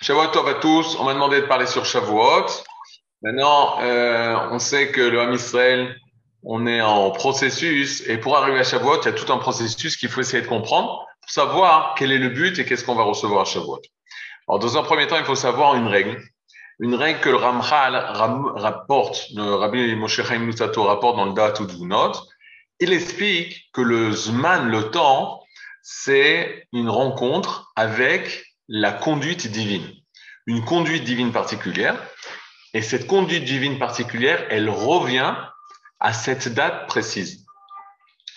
Shavuot Tov à tous. On m'a demandé de parler sur Shavuot. Maintenant, euh, on sait que le Ham Israël, on est en processus et pour arriver à Shavuot, il y a tout un processus qu'il faut essayer de comprendre pour savoir quel est le but et qu'est-ce qu'on va recevoir à Shavuot. Alors, dans un premier temps, il faut savoir une règle. Une règle que le Ramchal rapporte, le Rabbi Moshe Chaim Nutato rapporte dans le Da'at Udvunot. Il explique que le Zman, le temps, c'est une rencontre avec la conduite divine. Une conduite divine particulière. Et cette conduite divine particulière, elle revient à cette date précise.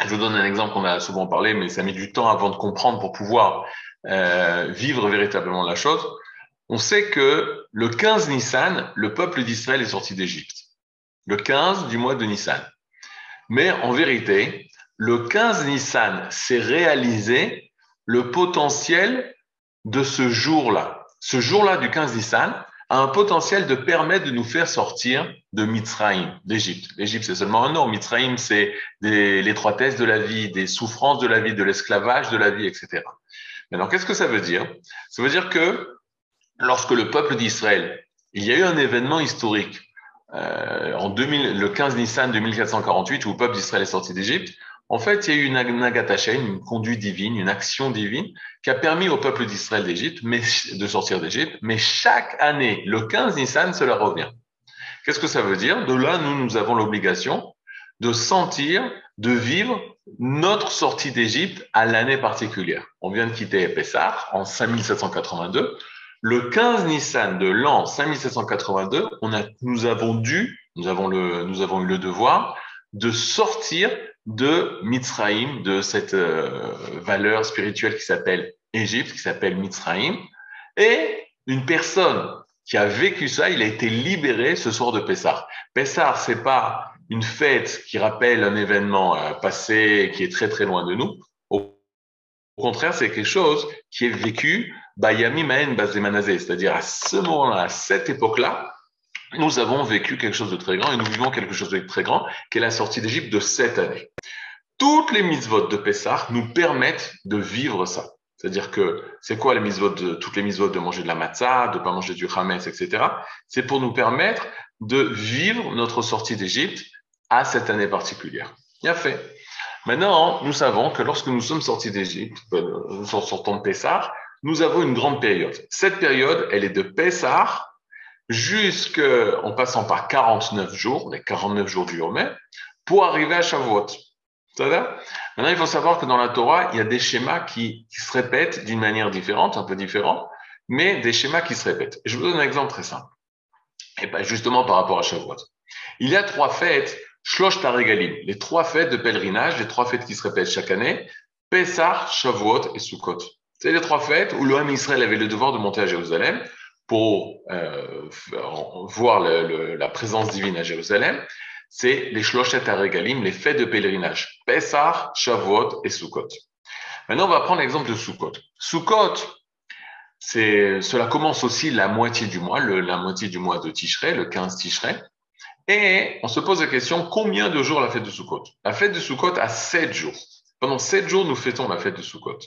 Je vous donne un exemple qu'on a souvent parlé, mais ça met du temps avant de comprendre pour pouvoir euh, vivre véritablement la chose. On sait que le 15 Nissan, le peuple d'Israël est sorti d'Égypte. Le 15 du mois de Nissan. Mais en vérité, le 15 Nissan s'est réalisé le potentiel de ce jour-là. Ce jour-là du 15 Nissan a un potentiel de permettre de nous faire sortir de Mitzrayim, d'Égypte. L'Égypte, c'est seulement un nom. Mitzrayim, c'est l'étroitesse de la vie, des souffrances de la vie, de l'esclavage de la vie, etc. Alors, qu'est-ce que ça veut dire? Ça veut dire que lorsque le peuple d'Israël, il y a eu un événement historique euh, en 2000, le 15 Nissan 2448 où le peuple d'Israël est sorti d'Égypte, en fait, il y a eu une Nagatashen, une conduite divine, une action divine qui a permis au peuple d'Israël d'Égypte, de sortir d'Égypte. Mais chaque année, le 15 Nissan, cela revient. Qu'est-ce que ça veut dire? De là, nous, nous avons l'obligation de sentir, de vivre notre sortie d'Égypte à l'année particulière. On vient de quitter Pessah en 5782. Le 15 Nissan de l'an 5782, on a, nous avons dû, nous avons eu le devoir de sortir de Mitzraïm, de cette euh, valeur spirituelle qui s'appelle Égypte, qui s'appelle Mitzraïm. Et une personne qui a vécu ça, il a été libéré ce soir de Pessah. Pessah, c'est pas une fête qui rappelle un événement euh, passé qui est très très loin de nous. Au, contraire, c'est quelque chose qui est vécu Bayami Maen Bazemanazé, c'est-à-dire à ce moment-là, à cette époque-là, nous avons vécu quelque chose de très grand et nous vivons quelque chose de très grand, qui est la sortie d'Égypte de cette année. Toutes les mitzvot de Pessah nous permettent de vivre ça. C'est-à-dire que c'est quoi les mitzvot de, toutes les mitzvot de manger de la matzah, de pas manger du chametz, etc. C'est pour nous permettre de vivre notre sortie d'Égypte à cette année particulière. Bien fait. Maintenant, nous savons que lorsque nous sommes sortis d'Égypte, euh, nous sortons de Pessah, nous avons une grande période. Cette période, elle est de Pessah jusqu'en passant par 49 jours, les 49 jours du Yom pour arriver à Shavuot. Maintenant, il faut savoir que dans la Torah, il y a des schémas qui, se répètent d'une manière différente, un peu différente, mais des schémas qui se répètent. Je vous donne un exemple très simple. Et pas justement par rapport à Shavuot. Il y a trois fêtes, Shlosh Taregalim, les trois fêtes de pèlerinage, les trois fêtes qui se répètent chaque année, Pessah, Shavuot et Sukkot. C'est les trois fêtes où l'OM Israël avait le devoir de monter à Jérusalem pour euh, voir la présence divine à Jérusalem, c'est les Shloshet Regalim, les fêtes de pèlerinage, Pessah, Shavuot et Sukkot. Maintenant, on va prendre l'exemple de Sukkot. Sukkot, cela commence aussi la moitié du mois, la moitié du mois de Tishrei, le 15 Tishrei. Et on se pose la question, combien de jours la fête de Sukkot? La fête de Sukkot a sept jours. Pendant sept jours, nous fêtons la fête de Sukkot.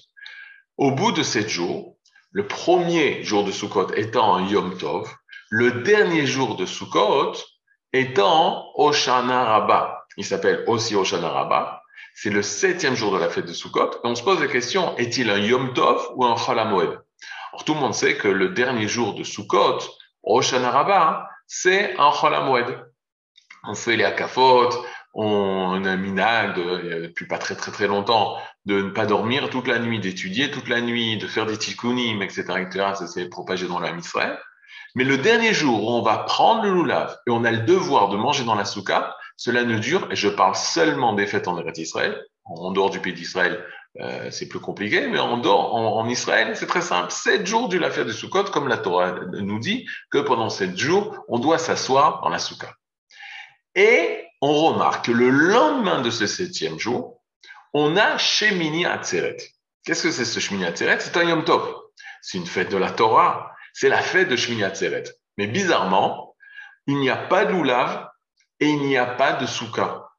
Au bout de sept jours, le premier jour de Sukkot étant un Yom Tov, le dernier jour de Sukkot étant Oshana Rabbah. Il s'appelle aussi Oshana Rabbah. C'est le septième jour de la fête de Sukkot. Et on se pose la question, est-il un Yom Tov ou un Chalamoed Alors tout le monde sait que le dernier jour de Sukkot, Oshana Rabbah, c'est un Chalamoed. On fait les akafot, on a un minag depuis pas très très très longtemps de ne pas dormir toute la nuit, d'étudier toute la nuit, de faire des tikkunim, etc., etc. Ça s'est propagé dans la Israël. Mais le dernier jour où on va prendre le loulav et on a le devoir de manger dans la souka, cela ne dure, et je parle seulement des fêtes en Israël, en dehors du pays d'Israël, euh, c'est plus compliqué, mais en dehors, en, Israël, c'est très simple. Sept jours du l'affaire de Sukkot, comme la Torah nous dit, que pendant sept jours, on doit s'asseoir dans la souka. Et on remarque que le lendemain de ce septième jour, on a Shemini Atzeret. Qu'est-ce que c'est ce Shemini Atzeret? C'est un Yom Tov. C'est une fête de la Torah. C'est la fête de Shemini Atzeret. Mais bizarrement, il n'y a pas de Lulav et il n'y a pas de Souka.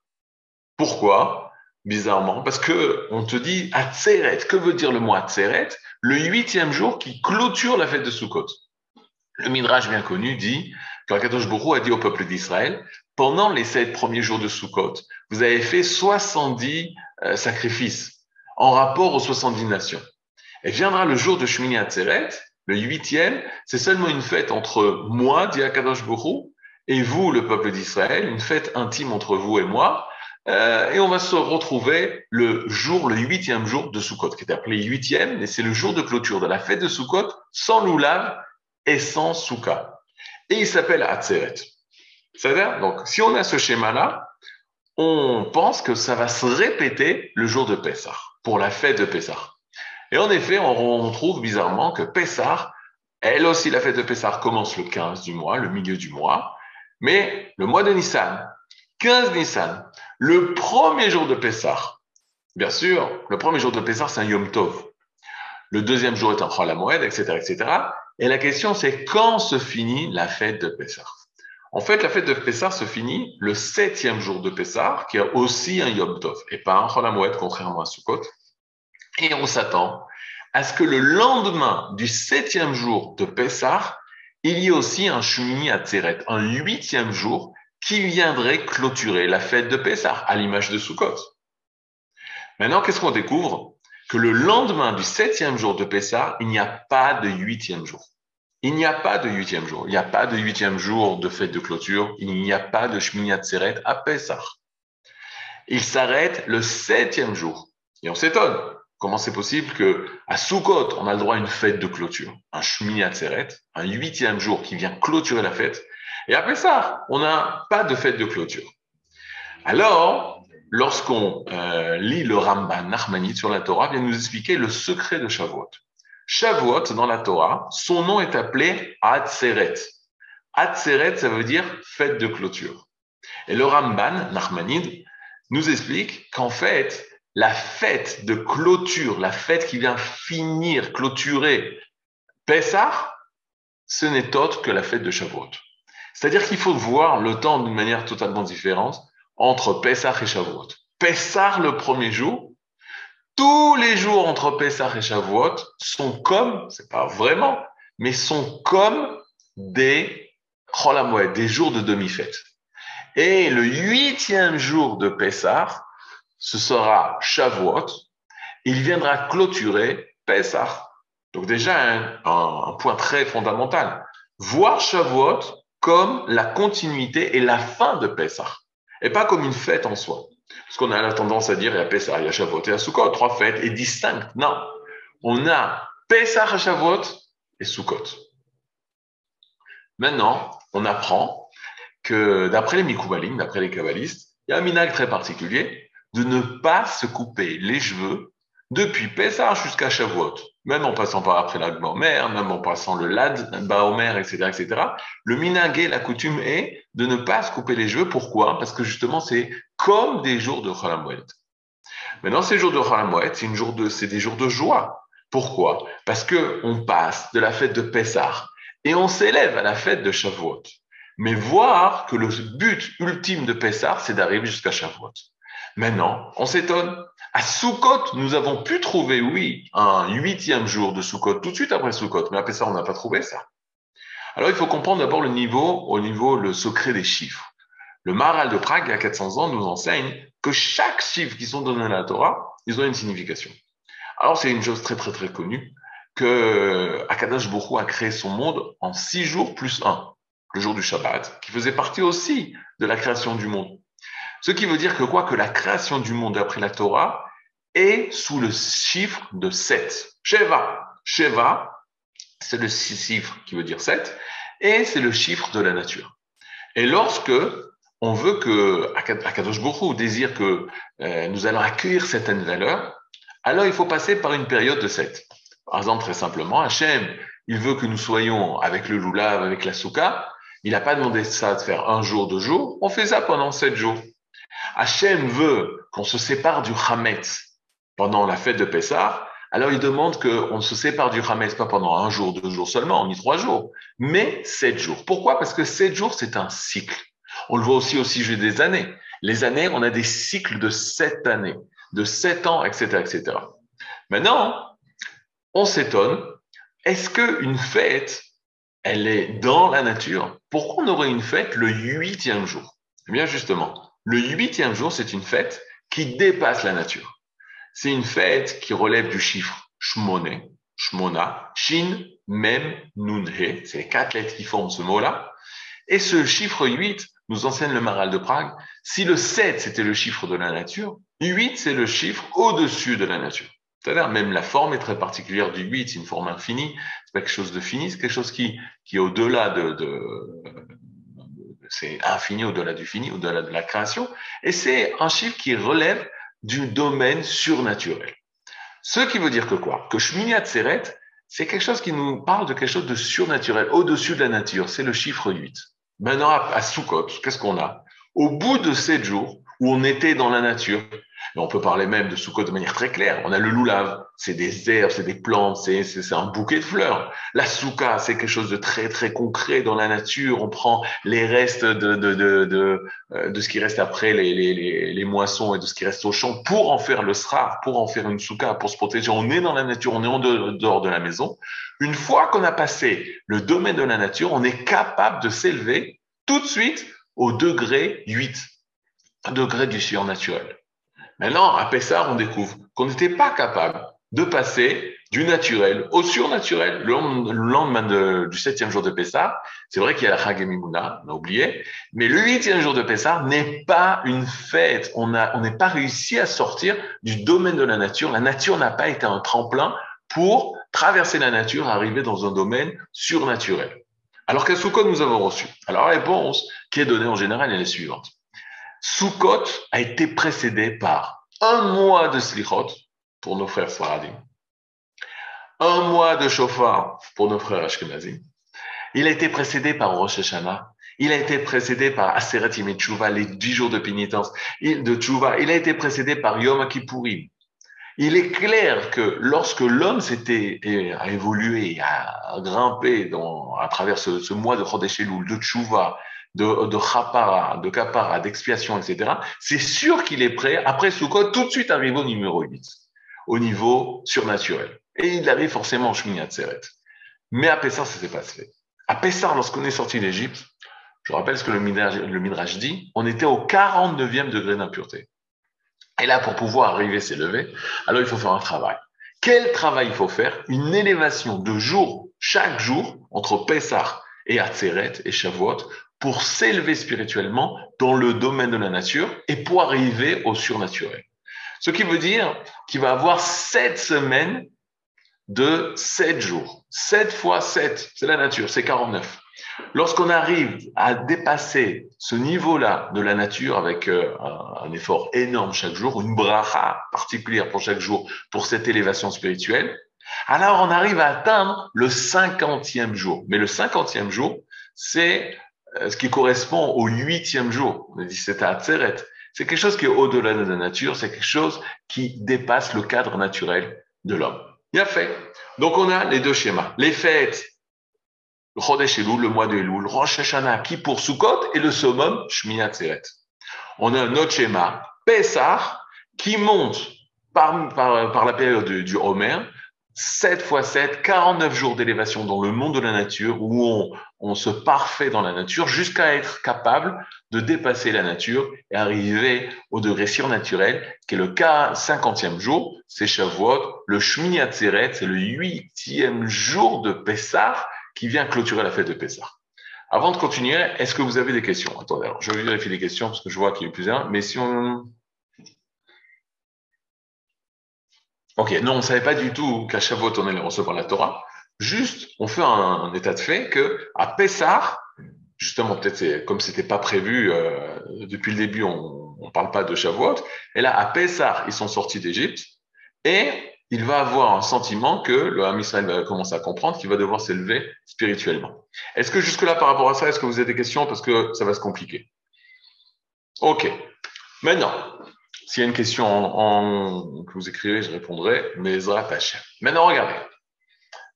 Pourquoi? Bizarrement, parce que on te dit Atzeret. Que veut dire le mot Atzeret? Le huitième jour qui clôture la fête de Sukkot. Le Midrash bien connu dit qu'Akadosh Bourou a dit au peuple d'Israël, pendant les sept premiers jours de Sukkot, vous avez fait 70 euh, sacrifices en rapport aux 70 nations. Et viendra le jour de Shmini Atzeret, le huitième, c'est seulement une fête entre moi, dit Akadosh et vous, le peuple d'Israël, une fête intime entre vous et moi, euh, et on va se retrouver le jour, le huitième jour de Sukkot, qui est appelé huitième, mais c'est le jour de clôture de la fête de Sukkot, sans loulav et sans souka. Et il s'appelle Atzeret. C'est-à-dire, donc, si on a ce schéma-là, on pense que ça va se répéter le jour de Pessah, pour la fête de Pessah. Et en effet, on, trouve bizarrement que Pessah, elle aussi, la fête de Pessah commence le 15 du mois, le milieu du mois, mais le mois de Nissan, 15 Nissan, le premier jour de Pessah, bien sûr, le premier jour de Pessah, c'est un Yom Tov. Le deuxième jour est un Chol etc., etc. Et la question, c'est quand se finit la fête de Pessah? En fait, la fête de Pessah se finit le septième jour de Pessah, qui est aussi un Yom Tov, et pas un Chol Moed, contrairement à Sukkot. Et on s'attend à ce que le lendemain du septième jour de Pessah, il y ait aussi un Shumini Atzeret, un huitième jour qui viendrait clôturer la fête de Pessah, à l'image de Sukkot. Maintenant, qu'est-ce qu'on découvre? Que le lendemain du septième jour de Pessah, il n'y a pas de huitième jour. Il n'y a pas de huitième jour. Il n'y a pas de huitième jour de fête de clôture. Il n'y a pas de Shmini Atzeret à Pessah. Il s'arrête le septième jour. Et on s'étonne. Comment c'est possible que à Sukkot, on a le droit à une fête de clôture, un Shmini Atzeret, un huitième jour qui vient clôturer la fête, et après ça, on n'a pas de fête de clôture. Alors, lorsqu'on euh, lit le Ramban Nachmanide sur la Torah, vient nous expliquer le secret de Shavuot. Shavuot, dans la Torah, son nom est appelé Atzeret. Atzeret, ça veut dire fête de clôture. Et le Ramban Nachmanide nous explique qu'en fait, la fête de clôture, la fête qui vient finir, clôturer Pessah, ce n'est autre que la fête de Shavuot. C'est-à-dire qu'il faut voir le temps d'une manière totalement différente entre Pessah et Shavuot. Pessah le premier jour, tous les jours entre Pessah et Shavuot sont comme, c'est pas vraiment, mais sont comme des Cholamoued, des jours de demi-fête. Et le huitième jour de Pessah, ce sera Shavuot. Il viendra clôturer Pessah. Donc déjà, un, un, point très fondamental. Voir Shavuot comme la continuité et la fin de Pessah. Et pas comme une fête en soi. Parce qu'on a la tendance à dire, il y a Pessah, y a Shavuot et Sukkot, trois fêtes et distinctes. Non. On a Pessah, Shavuot et Sukkot. Maintenant, on apprend que d'après les Mikoubalim, d'après les Kabbalistes, il y a un minag très particulier de ne pas se couper les cheveux depuis Pessah jusqu'à Shavuot, même en passant par après la même en passant le Lad, Baomer, etc., etc. Le minagé, la coutume est de ne pas se couper les cheveux. Pourquoi? Parce que justement, c'est comme des jours de Cholamouet. Maintenant, ces jours de de, c'est des jours de joie. Pourquoi? Parce que on passe de la fête de Pessah et on s'élève à la fête de Shavuot. Mais voir que le but ultime de Pessah, c'est d'arriver jusqu'à Shavuot. Maintenant, on s'étonne. À Sukkot, nous avons pu trouver, oui, un huitième jour de Sukkot, tout de suite après Sukkot, mais après ça, on n'a pas trouvé ça. Alors, il faut comprendre d'abord le niveau, au niveau, le secret des chiffres. Le Maral de Prague, il y a 400 ans, nous enseigne que chaque chiffre qui sont donnés à la Torah, ils ont une signification. Alors, c'est une chose très, très, très connue que Akadash Bourou a créé son monde en six jours plus un, le jour du Shabbat, qui faisait partie aussi de la création du monde. Ce qui veut dire que quoi? Que la création du monde après la Torah est sous le chiffre de 7. Sheva. Sheva, c'est le chiffre qui veut dire 7, et c'est le chiffre de la nature. Et lorsque on veut que Akadosh Baruch désire que euh, nous allons accueillir certaines valeurs, alors il faut passer par une période de 7. Par exemple, très simplement, Hachem, il veut que nous soyons avec le loulav, avec la souka. Il n'a pas demandé ça de faire un jour, deux jours. On fait ça pendant sept jours. Hachem veut qu'on se sépare du Hametz pendant la fête de Pessah, alors il demande qu'on se sépare du Hametz pas pendant un jour, deux jours seulement, ni trois jours, mais sept jours. Pourquoi? Parce que sept jours, c'est un cycle. On le voit aussi au sujet des années. Les années, on a des cycles de sept années, de sept ans, etc., etc. Maintenant, on s'étonne, est-ce qu'une fête, elle est dans la nature, pourquoi on aurait une fête le huitième jour? Eh bien justement, le huitième jour, c'est une fête qui dépasse la nature. C'est une fête qui relève du chiffre Shmone, Shmona, Shin, Mem, Nun, He. C'est les quatre lettres qui forment ce mot-là. Et ce chiffre 8 nous enseigne le Maral de Prague. Si le 7, c'était le chiffre de la nature, 8, c'est le chiffre au-dessus de la nature. C'est-à-dire, même la forme est très particulière du 8, c'est une forme infinie, c'est pas quelque chose de fini, c'est quelque chose qui, qui est au-delà de, de, c'est infini au-delà du fini, au-delà de la création, et c'est un chiffre qui relève du domaine surnaturel. Ce qui veut dire que quoi? Que Shmini Atzeret, c'est quelque chose qui nous parle de quelque chose de surnaturel, au-dessus de la nature, c'est le chiffre 8. Maintenant, à Sukkot, qu'est-ce qu'on a? Au bout de sept jours, où on était dans la nature, on peut parler même de Sukkot de manière très claire. On a le loulav, c'est des herbes, c'est des plantes, c'est, un bouquet de fleurs. La souka, c'est quelque chose de très très concret dans la nature. On prend les restes de de de de, euh, de ce qui reste après les, les, les, moissons et de ce qui reste au champ pour en faire le sra, pour en faire une souka, pour se protéger. On est dans la nature, on est en dehors de la maison. Une fois qu'on a passé le domaine de la nature, on est capable de s'élever tout de suite au degré 8, degré du surnaturel. Maintenant, à Pessar, on découvre qu'on n'était pas capable de passer du naturel au surnaturel le lendemain du septième jour de Pessar. C'est vrai qu'il y a la Chagemimuna, on a oublié, mais le huitième jour de Pessar n'est pas une fête. On n'est pas réussi à sortir du domaine de la nature. La nature n'a pas été un tremplin pour traverser la nature, arriver dans un domaine surnaturel. Alors quel sous nous avons reçu Alors la réponse qui est donnée en général est la suivante. Sukkot a été précédé par un mois de Slichot pour nos frères Sfaradim, un mois de Shofar pour nos frères Ashkenazim. Il a été précédé par Rosh Hashanah. Il a été précédé par Aseret Yimei les dix jours de pénitence de Tshuva. Il a été précédé par Yom Kippourim. Il est clair que lorsque l'homme s'était a évolué, a grimpé à travers ce, mois de Chodesh de Tshuva, de, de de kapara, d'expiation, etc., c'est sûr qu'il est prêt, après Sukkot, tout de suite arriver au numéro 8, au niveau surnaturel. Et il arrive forcément en Shmini Tseret. Mais à Pessar, ça s'est pas fait. À Pessar, lorsqu'on est sorti d'Égypte, je rappelle ce que le Midrash, le dit, on était au 49e degré d'impureté. Et là, pour pouvoir arriver s'élever, alors il faut faire un travail. Quel travail il faut faire? Une élévation de jour, chaque jour, entre Pessah et Atzeret et Shavuot, pour s'élever spirituellement dans le domaine de la nature et pour arriver au surnaturel. Ce qui veut dire qu'il va avoir sept semaines de sept jours. Sept fois sept, c'est la nature, c'est 49. Lorsqu'on arrive à dépasser ce niveau-là de la nature avec euh, un, effort énorme chaque jour, une bracha particulière pour chaque jour pour cette élévation spirituelle, alors on arrive à atteindre le cinquantième jour. Mais le cinquantième jour, c'est ce qui correspond au huitième jour. On a dit c'est C'est quelque chose qui est au-delà de la nature, c'est quelque chose qui dépasse le cadre naturel de l'homme. Bien fait. Donc on a les deux schémas. Les fêtes, le Chodesh le mois de Elul, Rosh Hashanah, qui pour Sukkot, et le summum, Shmini Atzeret. On a un autre schéma, Pessah, qui monte par, par, par la période du, du Homer, 7 fois 7, 49 jours d'élévation dans le monde de la nature où on, on se parfait dans la nature jusqu'à être capable de dépasser la nature et arriver au degré surnaturel qui est le cas 50e jour, c'est Shavuot, le Shmini Atzeret, c'est le huitième jour de Pessah qui vient clôturer la fête de Pessah. Avant de continuer, est-ce que vous avez des questions? Attendez, alors je vais vérifier les questions parce que je vois qu'il y a plusieurs, mais si on Ok, non, on ne savait pas du tout qu'à Shavuot, on allait recevoir la Torah. Juste, on fait un, état de fait que à Pessah, justement, peut-être comme c'était pas prévu euh, depuis le début, on ne parle pas de Shavuot. Et là, à Pessah, ils sont sortis d'Égypte et il va avoir un sentiment que le Ham Israël va commencer à comprendre qu'il va devoir s'élever spirituellement. Est-ce que jusque-là, par rapport à ça, est-ce que vous avez des questions? Parce que ça va se compliquer. Ok. Maintenant, s'il y a une question que vous écrivez, je répondrai, mais. Maintenant, regardez.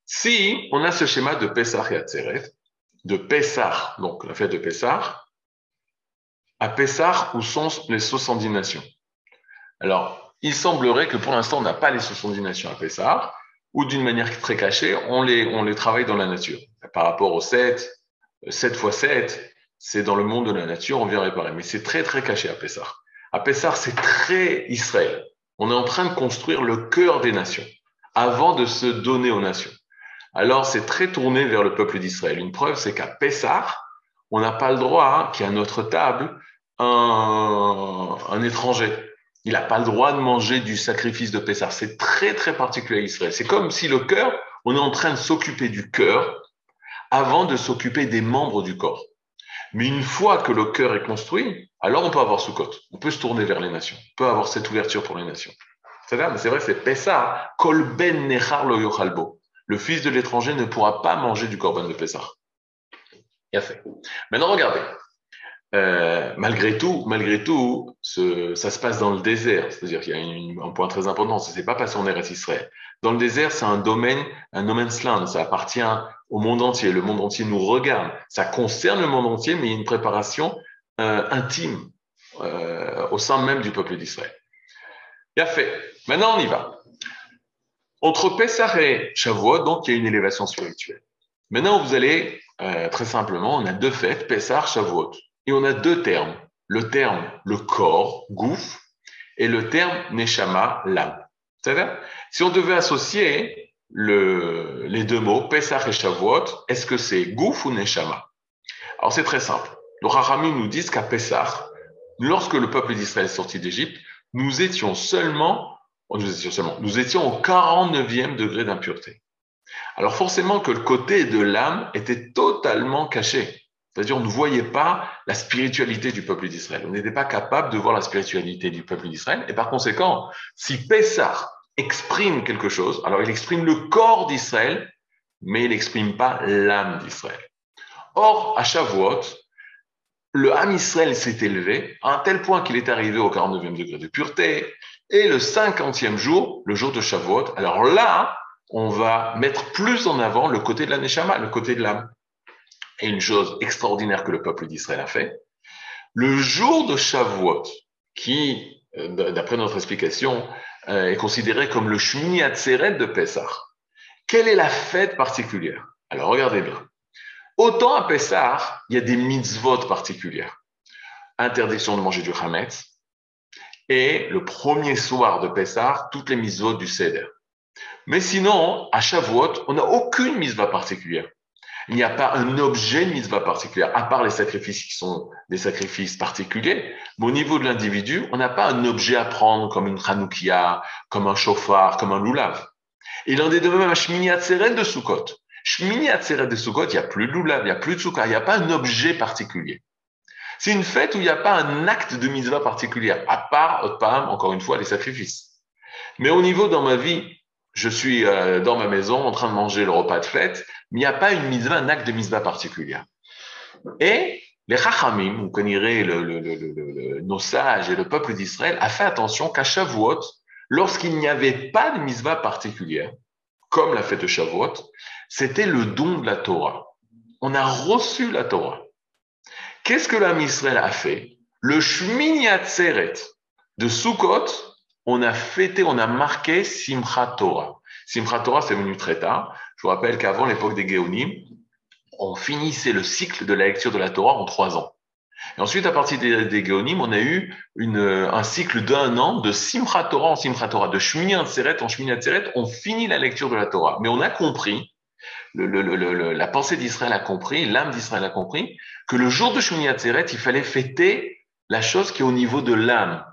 Si on a ce schéma de Pessah et Atzeret, de Pessah, donc la fête de Pessah, à Pessah, où sont les 70 nations? Alors, il semblerait que pour l'instant, on n'a pas les 70 nations à Pessah, ou d'une manière très cachée, on les, travaille dans la nature. par rapport au 7, 7 fois 7, c'est dans le monde de la nature, on vient réparer. Mais c'est très, très caché à Pessar. À Pessar, c'est très Israël. On est en train de construire le cœur des nations avant de se donner aux nations. Alors, c'est très tourné vers le peuple d'Israël. Une preuve, c'est qu'à Pessar, on n'a pas le droit hein, qu'il y à notre table un, un étranger. Il n'a pas le droit de manger du sacrifice de Pessah. C'est très, très particulier à Israël. C'est comme si le cœur, on est en train de s'occuper du cœur avant de s'occuper des membres du corps. Mais une fois que le cœur est construit, alors on peut avoir Sukkot. On peut se tourner vers les nations. On peut avoir cette ouverture pour les nations. C'est vrai, c'est Pessah. Nechar lo yochalbo. Le fils de l'étranger ne pourra pas manger du corban de Pessah. A fait. Maintenant, regardez. Euh, malgré tout, malgré tout, ça se passe dans le désert. C'est-à-dire qu'il y a un point très important. Ce n'est pas passé en Eretz Israël. Dans le désert, c'est un domaine, un no man's. Ça appartient au monde entier. Le monde entier nous regarde. Ça concerne le monde entier, mais il y a une préparation euh, intime euh, au sein même du peuple d'Israël. A fait. Maintenant, on y va. Entre Pessah et Shavuot, donc, il y a une élévation spirituelle. Maintenant, vous allez, euh, très simplement, on a deux fêtes, Pessah, Shavuot. Et on a deux termes. Le terme le corps, gouf, et le terme neshama, l'âme. C'est-à-dire, si on devait associer le, les deux mots, Pesach et Shavuot, est-ce que c'est gouf ou neshama? Alors c'est très simple. Le Rahamim nous dit qu'à Pesach, lorsque le peuple d'Israël est sorti d'Égypte, nous étions seulement, oh, nous étions seulement, nous étions au 49e degré d'impureté. Alors forcément que le côté de l'âme était totalement caché. C'est-à-dire, on ne voyait pas la spiritualité du peuple d'Israël. On n'était pas capable de voir la spiritualité du peuple d'Israël. Et par conséquent, si Pessah exprime quelque chose, alors il exprime le corps d'Israël, mais il n'exprime pas l'âme d'Israël. Or, à Shavuot, le âme Israël s'est élevé à un tel point qu'il est arrivé au 49e degré de pureté. Et le 50e jour, le jour de Shavuot, alors là, on va mettre plus en avant le côté de la Neshama, le côté de l'âme et une chose extraordinaire que le peuple d'Israël a fait. Le jour de Shavuot, qui, euh, d'après notre explication, euh, est considéré comme le Shmini Atzeret de Pessah. Quelle est la fête particulière? Alors regardez bien. Autant à Pessah, il y a des mitzvot particulières. Interdiction de manger du Hametz. Et le premier soir de Pessah, toutes les mitzvot du Seder. Mais sinon, à Shavuot, on n'a aucune mitzvah particulière. Il n'y a pas un objet de mitzvah particulière, à part les sacrifices qui sont des sacrifices particuliers. Mais au niveau de l'individu, on n'a pas un objet à prendre comme une chanoukia, comme un chauffard, comme un loulav. Il en est de même à Shmini Atzeret de Sukkot. Shmini Atzeret de Sukkot, il n'y a plus de loulav, il n'y a plus de soukha, il n'y a pas un objet particulier. C'est une fête où il n'y a pas un acte de mitzvah particulière, à part, encore une fois, les sacrifices. Mais au niveau dans ma vie je suis euh, dans ma maison en train de manger le repas de fête, il n'y a pas une mitzvah, un acte de mitzvah particulier. Et les Chachamim, vous connaissez le, nos sages et le peuple d'Israël, a fait attention qu'à Shavuot, lorsqu'il n'y avait pas de mitzvah particulière, comme la fête de Shavuot, c'était le don de la Torah. On a reçu la Torah. Qu'est-ce que l'âme Israël a fait? Le Shmini Atzeret de Sukkot, on a fêté, on a marqué Simchat Torah. Simchat Torah, c'est venu très tard. Je vous rappelle qu'avant l'époque des Géonim, on finissait le cycle de la lecture de la Torah en trois ans. Et ensuite, à partir des, des Géonim, on a eu un cycle d'un an de Simchat Torah en Simchat Torah, de Shmini Atzeret en Shmini Atzeret. On finit la lecture de la Torah. Mais on a compris, la pensée d'Israël a compris, l'âme d'Israël a compris, que le jour de Shmini Atzeret, il fallait fêter la chose qui est au niveau de l'âme.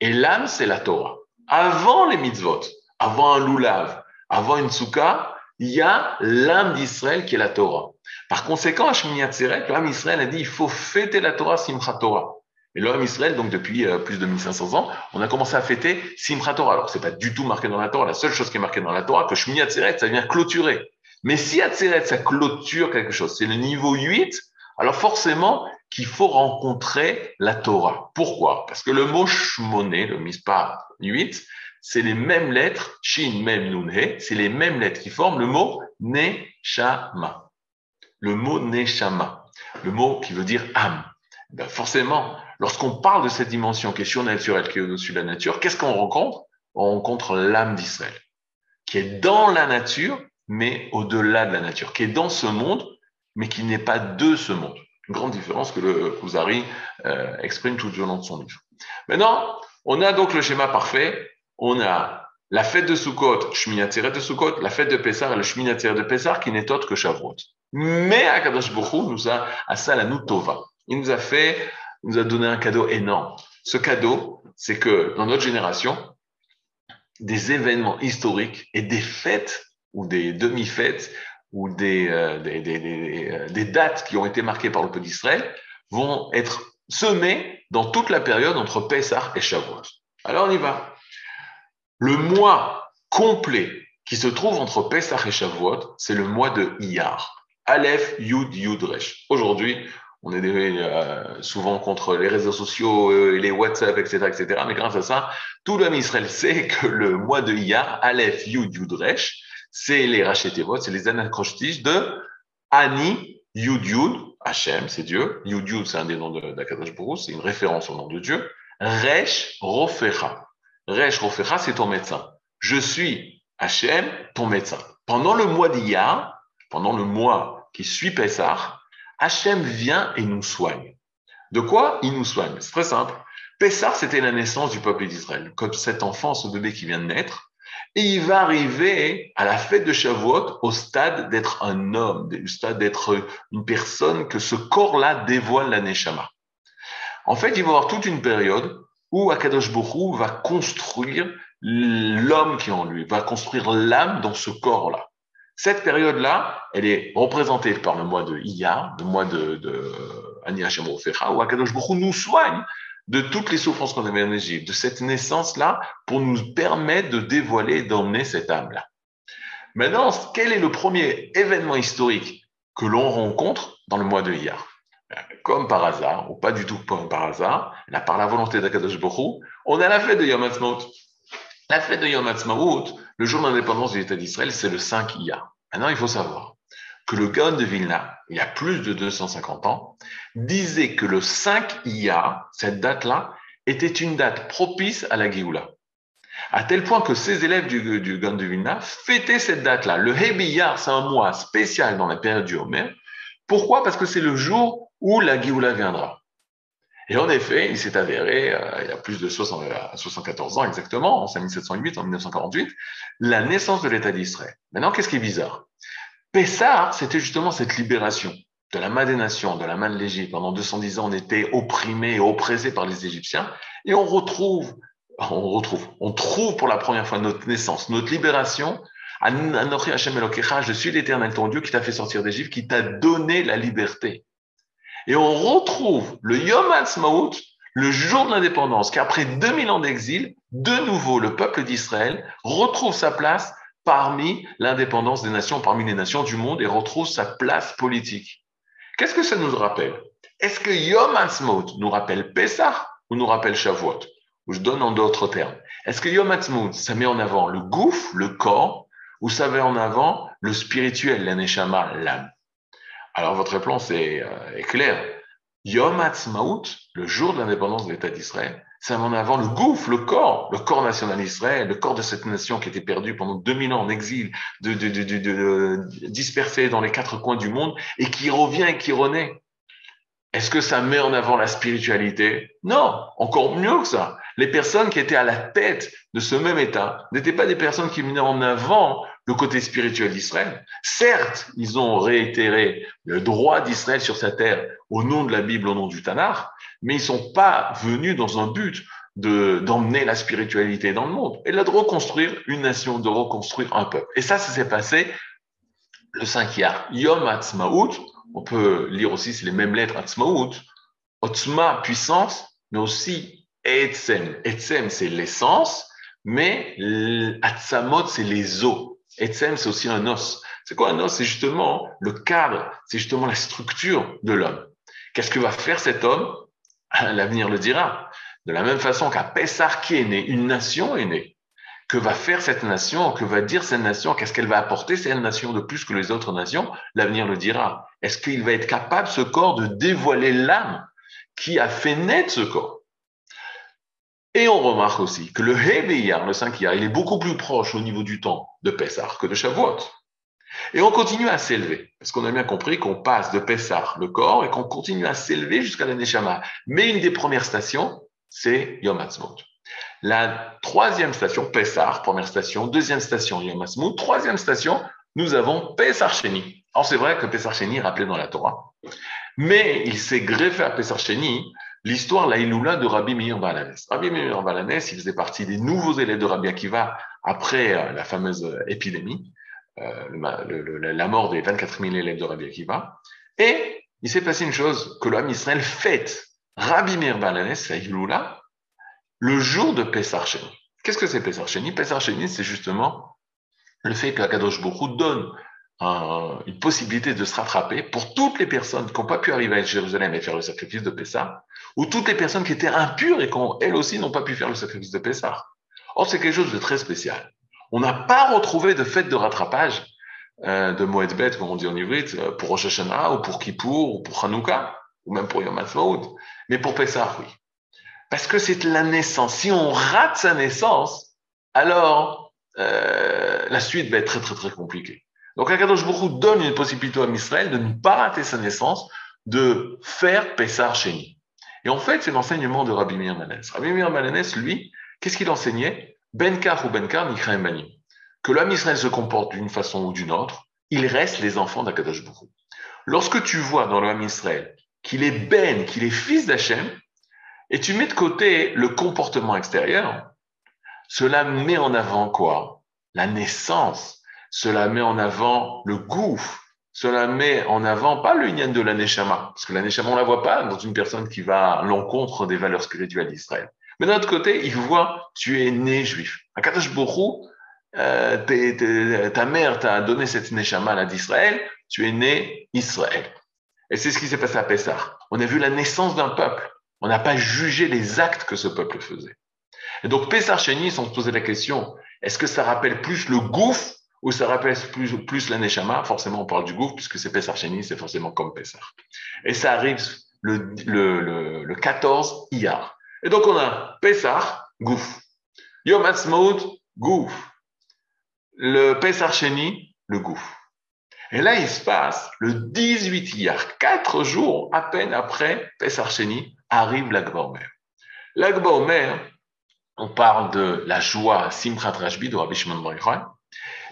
Et l'âme, c'est la Torah. Avant les mitzvot, avant un loulav, avant une souka, il y a l'âme d'Israël qui est la Torah. Par conséquent, à Atzeret, l'âme d'Israël a dit il faut fêter la Torah Simchat Torah. Et l'âme d'Israël, donc depuis euh, plus de 1500 ans, on a commencé à fêter Simchat Torah. Alors, c'est pas du tout marqué dans la Torah. La seule chose qui est marquée dans la Torah, que Shemini Atzeret, ça vient clôturer. Mais si Atzeret, ça clôture quelque chose, c'est le niveau 8, alors forcément qu'il faut rencontrer la Torah. Pourquoi? Parce que le mot shmoné, le mispa 8, c'est les mêmes lettres, shin, mem, nun, he, c'est les mêmes lettres qui forment le mot neshama. Le mot neshama, le mot qui veut dire âme. Ben forcément, lorsqu'on parle de cette dimension qui est surnaturelle, qui est au-dessus de la nature, qu'est-ce qu'on rencontre? On rencontre l'âme d'Israël, qui est dans la nature, mais au-delà de la nature, qui est dans ce monde, mais qui n'est pas de ce monde. Grande différence que le Kuzari euh, exprime tout au long de son livre. Maintenant, on a donc le schéma parfait. On a la fête de Sukkot, Shminatzeret de Sukkot, la fête de Pessah et le Shminatzeret de Pessah, qui n'est autre que Shavuot. Mais Akadosh Baruch nous a, à ça la. Il nous a fait, nous a donné un cadeau énorme. Ce cadeau, c'est que dans notre génération, des événements historiques et des fêtes ou des demi-fêtes ou des, euh, euh, des, dates qui ont été marquées par le peuple d'Israël vont être semées dans toute la période entre Pessah et Shavuot. Alors on y va. Le mois complet qui se trouve entre Pessah et Shavuot, c'est le mois de Iyar. Aleph, Yud, Yud, Resh. Aujourd'hui, on est euh, souvent contre les réseaux sociaux, euh, les WhatsApp, etc., etc. Mais grâce à ça, tout l'homme Israël sait que le mois de Iyar, Aleph, Yud, Yud, Resh, c'est les Rachetevot, c'est les anacrostiches de Ani, Yud, Yud, Hachem, c'est Dieu. Yud, Yud, c'est un des noms d'Akadash Baruch, c'est une référence au nom de Dieu. Resh, Rofecha. Resh Rofecha, c'est ton médecin. Je suis Hachem, ton médecin. Pendant le mois d'Iyar, pendant le mois qui suit Pessah, Hachem vient et nous soigne. De quoi il nous soigne? C'est très simple. Pessah, c'était la naissance du peuple d'Israël, comme cet enfant, ce bébé qui vient de naître. Et il va arriver à la fête de Shavuot au stade d'être un homme, au stade d'être une personne que ce corps-là dévoile la Neshama. En fait, il va y avoir toute une période où Akadosh Borou va construire l'homme qui est en lui, va construire l'âme dans ce corps-là. Cette période-là, elle est représentée par le mois de Iyar, le mois de, de où Akadosh Borou nous soigne de toutes les souffrances qu'on avait en Égypte, de cette naissance-là, pour nous permettre de dévoiler, d'emmener cette âme-là. Maintenant, quel est le premier événement historique que l'on rencontre dans le mois de Iyar comme par hasard, ou pas du tout comme par hasard, là, par la volonté d'Akadosh Borou, on a la fête de Yom Ha'atzmaut. La fête de Yom Ha'atzmaut, le jour d'indépendance du l'État d'Israël, c'est le 5 Iyar. Maintenant, il faut savoir que le Gaon de Vilna, il y a plus de 250 ans, disait que le 5 Iyar, cette date-là, était une date propice à la Géoula. À tel point que ses élèves du, du de Vilna fêtaient cette date-là. Le Hebiyar, c'est un mois spécial dans la période du Homer. Pourquoi? Parce que c'est le jour où la Géoula viendra. Et en effet, il s'est avéré, euh, il y a plus de 60, 74 ans exactement, en 1708, en 1948, la naissance de l'État d'Israël. Maintenant, qu'est-ce qui est bizarre? Pessah, c'était justement cette libération de la main des nations, de la main de l'Égypte. Pendant 210 ans, on était opprimés et oppressés par les Égyptiens. Et on retrouve, on retrouve, on trouve pour la première fois notre naissance, notre libération. Je suis l'Éternel, ton Dieu, qui t'a fait sortir d'Égypte, qui t'a donné la liberté. Et on retrouve le Yom Ha'atzmaut, le jour de l'indépendance, qu'après 2000 ans d'exil, de nouveau, le peuple d'Israël retrouve sa place parmi l'indépendance des nations, parmi les nations du monde, et retrouve sa place politique. Qu'est-ce que ça nous rappelle? Est-ce que Yom Ha'atzmaut nous rappelle Pessah ou nous rappelle Shavuot? Ou je donne en d'autres termes. Est-ce que Yom Ha'atzmaut, ça met en avant le gouffre, le corps, ou ça met en avant le spirituel, l'aneshama, l'âme? Alors votre réponse est, euh, claire. Yom Ha'atzmaut, le jour de l'indépendance de l'État d'Israël, c'est en avant le gouffre, le corps, le corps national d'Israël, le corps de cette nation qui était perdue pendant 2000 ans en exil, de, de, de, de, dispersé dans les quatre coins du monde et qui revient et qui renaît. Est-ce que ça met en avant la spiritualité? Non, encore mieux que ça. Les personnes qui étaient à la tête de ce même État n'étaient pas des personnes qui menaient en avant le côté spirituel d'Israël. Certes, ils ont réitéré le droit d'Israël sur sa terre au nom de la Bible, au nom du Tanakh, mais ils sont pas venus dans un but de d'emmener la spiritualité dans le monde, et là de reconstruire une nation, de reconstruire un peuple. Et ça, ça s'est passé le 5 Yar, Yom Ha'atzmaut. On peut lire aussi, c'est les mêmes lettres Ha'atzmaut. Otzma, puissance, mais aussi Etzem. Etzem, c'est l'essence, mais Atzamot, c'est les os. Etzem, c'est aussi un os. C'est quoi un os? C'est justement le cadre, c'est justement la structure de l'homme. Qu'est-ce que va faire cet homme? L'avenir le dira. De la même façon qu'à Pessar qui est né, une nation est née. Que va faire cette nation? Que va dire cette nation? Qu'est-ce qu'elle va apporter cette nation de plus que les autres nations? L'avenir le dira. Est-ce qu'il va être capable, ce corps, de dévoiler l'âme qui a fait naître ce corps? Et on remarque aussi que le Hebeyar, le 5 il est beaucoup plus proche au niveau du temps de Pessah que de Shavuot. Et on continue à s'élever, parce qu'on a bien compris qu'on passe de Pessah, le corps, et qu'on continue à s'élever jusqu'à la Neshama. Mais une des premières stations, c'est Yom. La troisième station, Pessah, première station, deuxième station, Yom troisième station, nous avons Pessah Sheni. Alors c'est vrai que Pessah Sheni est rappelé dans la Torah, mais il s'est greffé à Pessah Sheni l'histoire, la Iloula de Rabbi Meir Balanes. Rabbi Meir Balanes, il faisait partie des nouveaux élèves de Rabbi Akiva après euh, la fameuse euh, épidémie, euh, la mort des 24 000 élèves de Rabbi Akiva. Et il s'est passé une chose que l'homme Israël fête Rabbi Meir Balanes, la Iloula, le jour de Pessah Sheni. Qu'est-ce que c'est Pessah Sheni? Pessah Sheni, c'est justement le fait qu'Akadosh Baruch donne une possibilité de se rattraper pour toutes les personnes qui n'ont pas pu arriver à Jérusalem et faire le sacrifice de Pessah, ou toutes les personnes qui étaient impures et qui, elles aussi, n'ont pas pu faire le sacrifice de Pessah. Or, c'est quelque chose de très spécial. On n'a pas retrouvé de fête de rattrapage euh, de Moed Bet, comme on dit en ivrite, euh, pour Rosh Hashanah, ou pour Kippour, ou pour Hanouka, ou même pour Yom Ha'atzmaut. Mais pour Pessah, oui. Parce que c'est la naissance. Si on rate sa naissance, alors euh, la suite va être très, très, très compliquée. Donc, Akadosh Baruch donne une possibilité à Israël de ne pas rater sa naissance, de faire Pessah Sheni. Et en fait, c'est l'enseignement de Rabbi Meir. Rabbi Meir lui, qu'est-ce qu'il enseignait? Benkar ou Benkar, Nikraim Banim. Que l'homme Israël se comporte d'une façon ou d'une autre, il reste les enfants d'Akadosh Baruch Lorsque tu vois dans l'homme Israël qu'il est Ben, qu'il est fils d'Hachem, et tu mets de côté le comportement extérieur, cela met en avant quoi? La naissance, cela met en avant le gouffre, cela met en avant pas le lien de l'aneshama, parce que l'aneshama, on la voit pas dans une personne qui va à l'encontre des valeurs spirituelles d'Israël. Mais d'un autre côté, il voit, tu es né juif. À Katash euh, ta mère t'a donné cette neshama d'Israël, tu es né Israël. Et c'est ce qui s'est passé à Pessah. On a vu la naissance d'un peuple. On n'a pas jugé les actes que ce peuple faisait. Et donc, Pessah Chéni, sans se poser la question, est-ce que ça rappelle plus le gouffre ou ça rappelle plus, plus la Neshama, forcément on parle du gouffre, puisque c'est Pessar Sheni, c'est forcément comme Pessar. Et ça arrive le, le, le, 14 Iyar. Et donc on a Pessar, gouffre. Yom Ha'atzmaut, gouffre. Le Pessar Sheni, le gouffre. Et là, il se passe le 18 Iyar, quatre jours à peine après Pessar Sheni, arrive l'Akba Omer. Omer, on parle de la joie Simchat Rashbi de Rabbi Shimon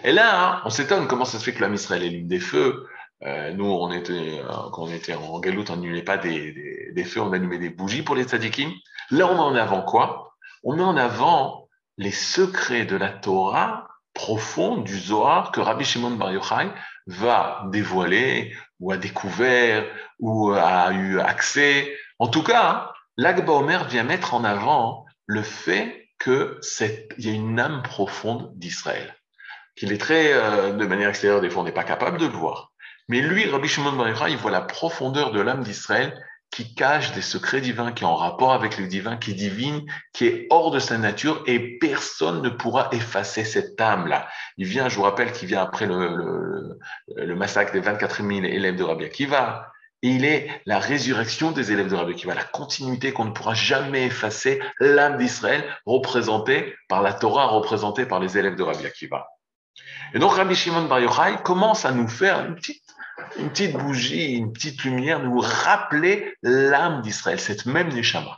et là, on s'étonne comment ça se fait que l'âme Israël allume des feux. Euh, nous, on était, euh, quand on était en Galout, on n'allumait pas des, des, feux, on allumait des bougies pour les tzadikim. Là, on met en avant quoi? On met en avant les secrets de la Torah profonde du Zohar que Rabbi Shimon Bar Yochai va dévoiler ou a découvert ou a eu accès. En tout cas, l'Agba Omer vient mettre en avant le fait que y a une âme profonde d'Israël qu'il est très, euh, de manière extérieure, des fois on n'est pas capable de le voir. Mais lui, Rabbi Shimon Bar il voit la profondeur de l'âme d'Israël qui cache des secrets divins, qui est en rapport avec le divin, qui est divine, qui est hors de sa nature, et personne ne pourra effacer cette âme-là. Il vient, je vous rappelle, qu'il vient après le, le, le, massacre des 24 000 élèves de Rabbi Akiva, et il est la résurrection des élèves de Rabbi Akiva, la continuité qu'on ne pourra jamais effacer, l'âme d'Israël représentée par la Torah, représentée par les élèves de Rabbi Akiva. Et donc Rabbi Shimon Bar Yochai commence à nous faire une petite, bougie, une petite lumière, nous rappeler l'âme d'Israël, cette même Neshama.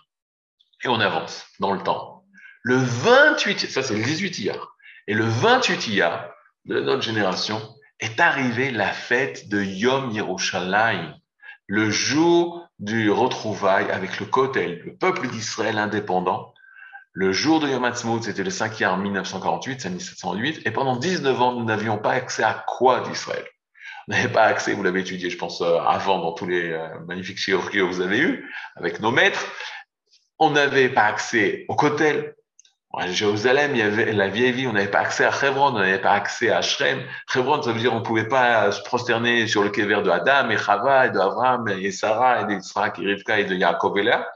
Et on avance dans le temps. Le 28, ça c'est le 18 Iyar, et le 28 Iyar de notre génération est arrivé la fête de Yom Yerushalayim, le jour du retrouvail avec le Kotel, le peuple d'Israël indépendant, le jour de Yom c'était le 5 en 1948, c'est 1708, et pendant 19 ans, nous n'avions pas accès à quoi d'Israël On n'avait pas accès, vous l'avez étudié, je pense, euh, avant dans tous les euh, magnifiques chirurgies que vous avez eus, avec nos maîtres. On n'avait pas accès au Kotel. À Jérusalem, il y avait la vieille vie, on n'avait pas accès à Hebron, on n'avait pas accès à Shrem. Hebron, ça veut dire on ne pouvait pas se prosterner sur le kéver de Adam et Chava et de Avram et Sarah et d'Israël et Rivka et de Yaakov et Léa.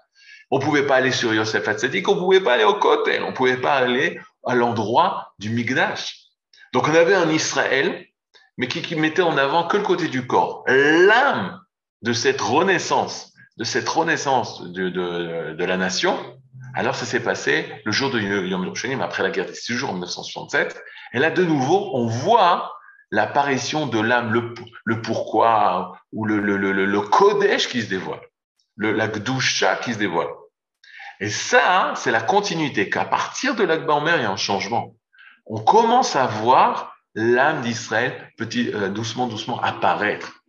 On pouvait pas aller sur Yosef Hatzadik, on pouvait pas aller au côté, on pouvait pas aller à l'endroit du Migdash. Donc on avait un Israël, mais qui, mettait en avant que le côté du corps. L'âme de cette renaissance, de cette renaissance de, la nation, alors ça s'est passé le jour de Yom Yerushalayim, après la guerre des six jours en 1967. Et là, de nouveau, on voit l'apparition de l'âme, le, pourquoi, ou le, Kodesh qui se dévoile, le, la Gdusha qui se dévoile. Et ça, c'est la continuité, qu'à partir de l'Akba Omer, il y a un changement. On commence à voir l'âme d'Israël petit, euh, doucement, doucement apparaître.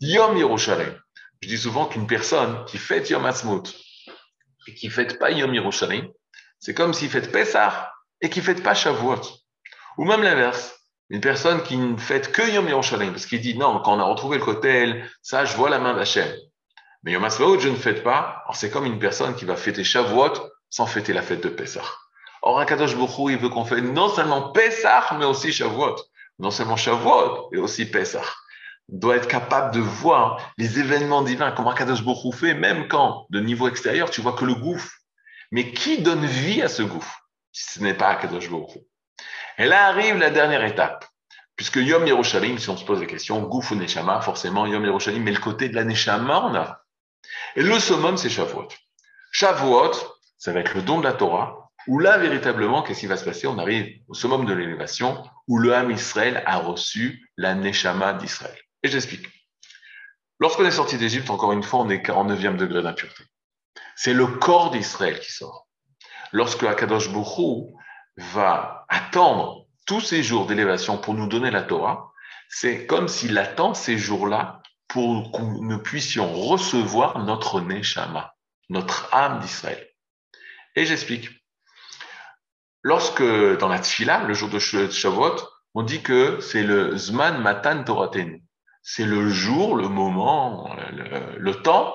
Yom Yerushalayim. Je dis souvent qu'une personne qui fête Yom Ha'atzmaut et qui fête pas Yom Yerushalayim, c'est comme s'il fête Pessah et qui fête pas Shavuot. Ou même l'inverse. Une personne qui ne fête que Yom Yerushalayim, parce qu'il dit non, quand on a retrouvé le Kotel, ça, je vois la main d'Hachem. Mais Yom Ha'atzmaut, je ne fête pas. C'est comme une personne qui va fêter Shavuot sans fêter la fête de Pessah. Or, Akadosh Bokhu, il veut qu'on fête non seulement Pessah, mais aussi Shavuot. Non seulement Shavuot, mais aussi Pessah. On doit être capable de voir les événements divins, comme Akadosh Bokhu fait, même quand, de niveau extérieur, tu vois que le gouffre. Mais qui donne vie à ce gouffre, si ce n'est pas Akadosh Bokhu Et là arrive la dernière étape. Puisque Yom Yerushalayim, si on se pose la question, gouffre ou Neshama, forcément Yom Yerushalayim, mais le côté de la Neshama, on a et le summum, c'est Shavuot. Shavuot, ça va être le don de la Torah, où là, véritablement, qu'est-ce qui va se passer? On arrive au summum de l'élévation, où le Ham Israël a reçu la Neshama d'Israël. Et j'explique. Lorsqu'on est sorti d'Égypte, encore une fois, on est 49e degré d'impureté. C'est le corps d'Israël qui sort. Lorsque Akadosh Bokhu va attendre tous ces jours d'élévation pour nous donner la Torah, c'est comme s'il attend ces jours-là pour que nous puissions recevoir notre Neshama, notre âme d'Israël. Et j'explique. Lorsque dans la Tfila, le jour de Shavuot, on dit que c'est le Zman Matan Toraten. C'est le jour, le moment, le, le, temps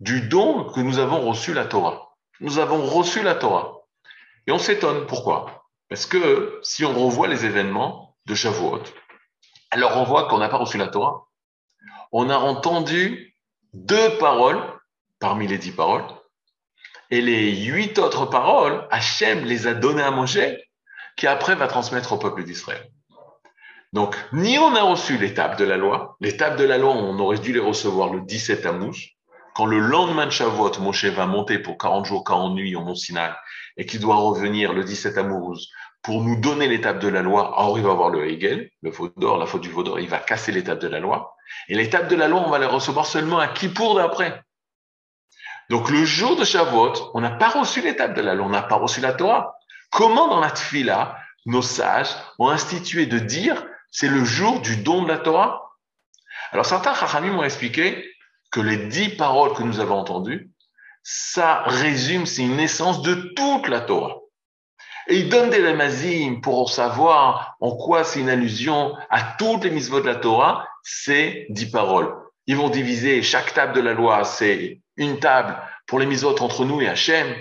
du don que nous avons reçu la Torah. Nous avons reçu la Torah. Et on s'étonne. Pourquoi? Parce que si on revoit les événements de Shavuot, alors on voit qu'on n'a pas reçu la Torah on a entendu deux paroles parmi les dix paroles, et les huit autres paroles, Hachem les a données à Moshe, qui après va transmettre au peuple d'Israël. Donc, ni on a reçu l'étape de la loi, l'étape de la loi, on aurait dû les recevoir le 17 Tammuz, quand le lendemain de Shavuot, Moshe va monter pour 40 jours, 40 nuits au Mont Sinai, et qui doit revenir le 17 Tammuz pour nous donner l'étape de la loi, or il va avoir le Hegel, le d'or, la faute du d'or, il va casser l'étape de la loi. Et l'étape de la loi, on va la recevoir seulement à Kippour d'après. Donc le jour de Shavuot, on n'a pas reçu l'étape de la loi, on n'a pas reçu la Torah. Comment dans la Tfila, nos sages ont institué de dire c'est le jour du don de la Torah? Alors certains Chachamim m'ont expliqué que les dix paroles que nous avons entendues, ça résume, c'est une essence de toute la Torah. Et il donne des lemazim pour savoir en quoi c'est une allusion à toutes les mitzvot de la Torah, c'est dix paroles. Ils vont diviser chaque table de la loi, c'est une table pour les mitzvot entre nous et Hachem,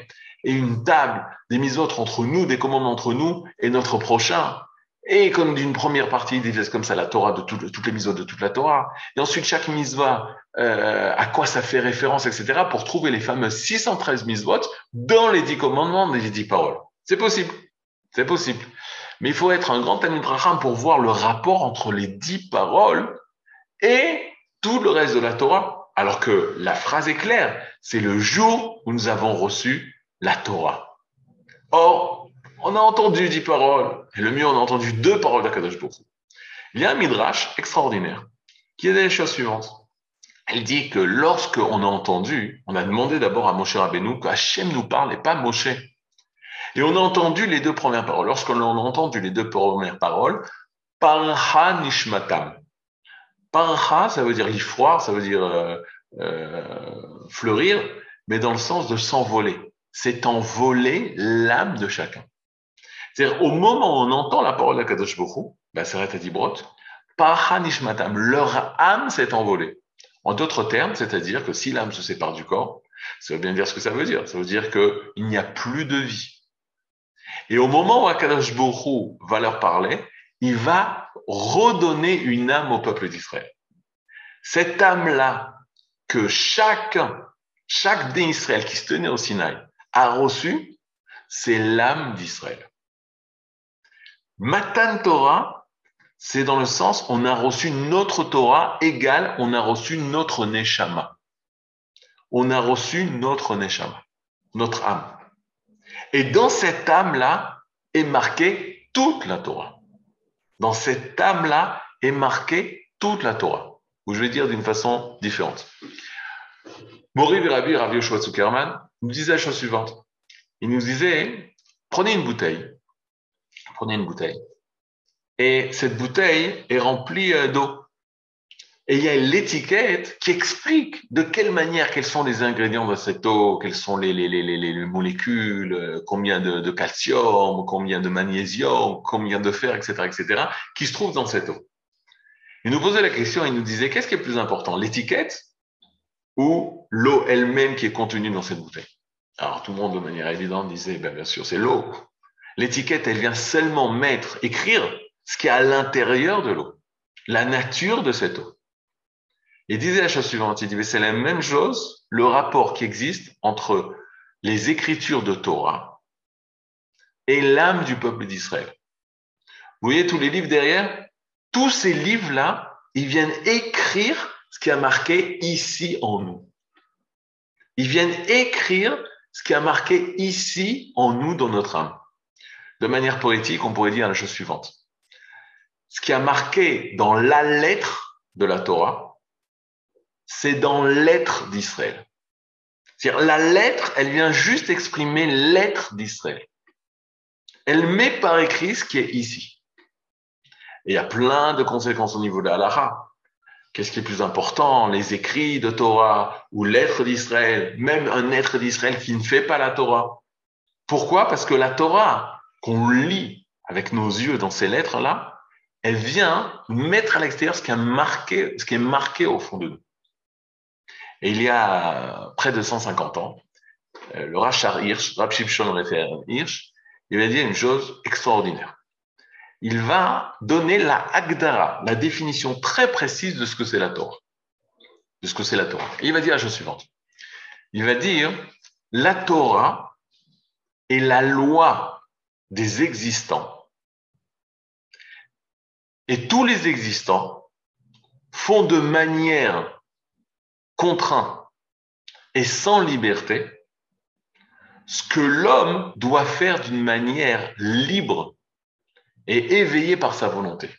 et une table des mitzvot entre nous, des commandements entre nous et notre prochain. Et comme d'une première partie, ils divisent comme ça la Torah de toutes les mitzvot de toute la Torah. Et ensuite, chaque mitzvah, euh, à quoi ça fait référence, etc., pour trouver les fameuses 613 mitzvot dans les dix commandements des dix paroles. C'est possible. C'est possible. Mais il faut être un grand Talmud pour voir le rapport entre les dix paroles et tout le reste de la Torah. Alors que la phrase est claire. C'est le jour où nous avons reçu la Torah. Or, on a entendu dix paroles. Et le mieux, on a entendu deux paroles d'Akadosh Baruch Il y a un midrash extraordinaire qui est des choses suivantes. Elle dit que lorsque on a entendu, on a demandé d'abord à Moshe Rabbeinu que Hachem nous parle et pas Moshe. Et on a entendu les deux premières paroles. Lorsqu'on a entendu les deux premières paroles, parha nishmatam. Parha, ça veut dire l'ifroir, ça veut dire euh, euh, fleurir, mais dans le sens de s'envoler. C'est envoler l'âme de chacun. C'est-à-dire, au moment où on entend la parole de Kadosh Bokhu, ben, c'est Dibrot, parha nishmatam, leur âme s'est envolée. En d'autres termes, c'est-à-dire que si l'âme se sépare du corps, ça veut bien dire ce que ça veut dire. Ça veut dire qu'il n'y a plus de vie. Et au moment où Akadosh Borou va leur parler, il va redonner une âme au peuple d'Israël. Cette âme-là que chacun, chaque d'Israël qui se tenait au Sinaï a reçu, c'est l'âme d'Israël. Matan Torah, c'est dans le sens on a reçu notre Torah égale on a reçu notre Neshama. On a reçu notre Neshama, notre âme. Et dans cette âme-là est marquée toute la Torah. Dans cette âme-là est marquée toute la Torah, ou je vais dire d'une façon différente. Mori Rabbi Rav Yoshua nous disait la chose suivante. Il nous disait, prenez une bouteille, prenez une bouteille, et cette bouteille est remplie euh, d'eau. Et il y a l'étiquette qui explique de quelle manière, quels sont les ingrédients de cette eau, quelles sont les, les, les, les molécules, euh, combien de, calcium, combien de magnésium, combien de fer, etc., etc., qui se trouvent dans cette eau. Il nous posait la question, il nous disait, qu'est-ce qui est plus important, l'étiquette ou l'eau elle-même qui est contenue dans cette bouteille? Alors tout le monde, de manière évidente, disait, ben, bien sûr, c'est l'eau. L'étiquette, elle vient seulement mettre, écrire ce qui est à l'intérieur de l'eau, la nature de cette eau. Il disait la chose suivante, il dit, c'est la même chose, le rapport qui existe entre les écritures de Torah et l'âme du peuple d'Israël. Vous voyez tous les livres derrière? Tous ces livres-là, ils viennent écrire ce qui a marqué ici en nous. Ils viennent écrire ce qui a marqué ici en nous dans notre âme. De manière poétique, on pourrait dire la chose suivante. Ce qui a marqué dans la lettre de la Torah, c'est dans l'être d'Israël. C'est-à-dire, la lettre, elle vient juste exprimer l'être d'Israël. Elle met par écrit ce qui est ici. Et il y a plein de conséquences au niveau de l'Alara. Qu'est-ce qui est plus important Les écrits de Torah ou l'être d'Israël, même un être d'Israël qui ne fait pas la Torah? Pourquoi? Parce que la Torah qu'on lit avec nos yeux dans ces lettres-là, elle vient mettre à l'extérieur ce qui, marqué, ce qui est marqué au fond de nous. Et il y a près de 150 ans, euh, le Rachar Hirsch, Rab Shimshon Hirsch, il va dire une chose extraordinaire. Il va donner la Agdara, la définition très précise de ce que c'est la Torah. De ce que c'est la Torah. Il va dire la chose suivante. Il va dire, la Torah est la loi des existants. Et tous les existants font de manière contraint et sans liberté, ce que l'homme doit faire d'une manière libre et éveillée par sa volonté.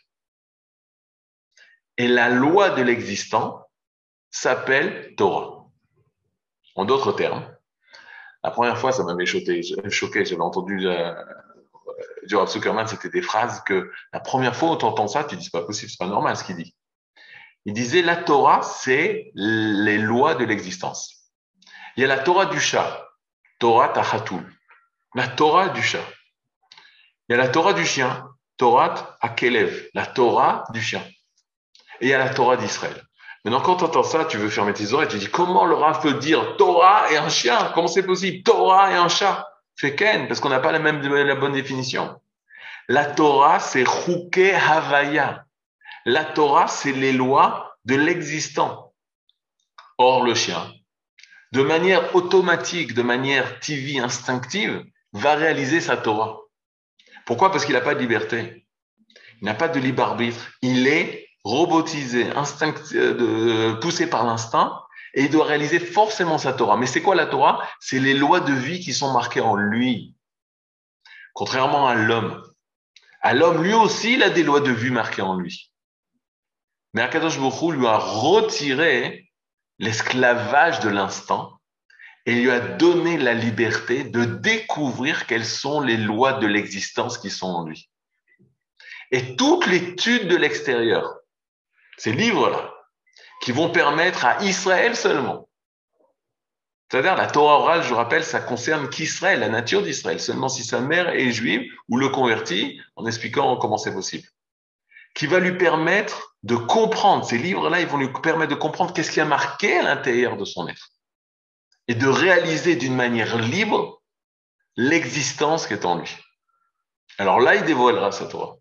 Et la loi de l'existant s'appelle Torah. En d'autres termes, la première fois, ça m'avait choqué, choqué j'avais entendu euh, du Zuckerman, c'était des phrases que la première fois où tu entends ça, tu dis c'est pas possible, c'est pas normal ce qu'il dit. Il disait la Torah, c'est les lois de l'existence. Il y a la Torah du chat, Torah Tahatul, la Torah du chat. Il y a la Torah du chien, Torah Akelev, la Torah du chien. Et il y a la Torah d'Israël. Maintenant, quand tu entends ça, tu veux fermer tes oreilles, tu dis comment le Rav peut dire Torah et un chien? Comment c'est possible? Torah et un chat Ken, parce qu'on n'a pas la même la bonne définition. La Torah, c'est Chouke Havaya. La Torah, c'est les lois de l'existant. Or, le chien, de manière automatique, de manière TV instinctive, va réaliser sa Torah. Pourquoi? Parce qu'il n'a pas de liberté. Il n'a pas de libre arbitre. Il est robotisé, euh, poussé par l'instinct, et il doit réaliser forcément sa Torah. Mais c'est quoi la Torah? C'est les lois de vie qui sont marquées en lui. Contrairement à l'homme. À l'homme, lui aussi, il a des lois de vie marquées en lui. Mais Akadosh Bokhu lui a retiré l'esclavage de l'instant et lui a donné la liberté de découvrir quelles sont les lois de l'existence qui sont en lui. Et toute l'étude de l'extérieur, ces livres-là, qui vont permettre à Israël seulement. C'est-à-dire, la Torah orale, je rappelle, ça concerne qu'Israël, la nature d'Israël, seulement si sa mère est juive ou le convertit, en expliquant comment c'est possible. Qui va lui permettre de comprendre, ces livres-là, ils vont lui permettre de comprendre qu'est-ce qui a marqué à l'intérieur de son être et de réaliser d'une manière libre l'existence qui est en lui. Alors là, il dévoilera sa Torah.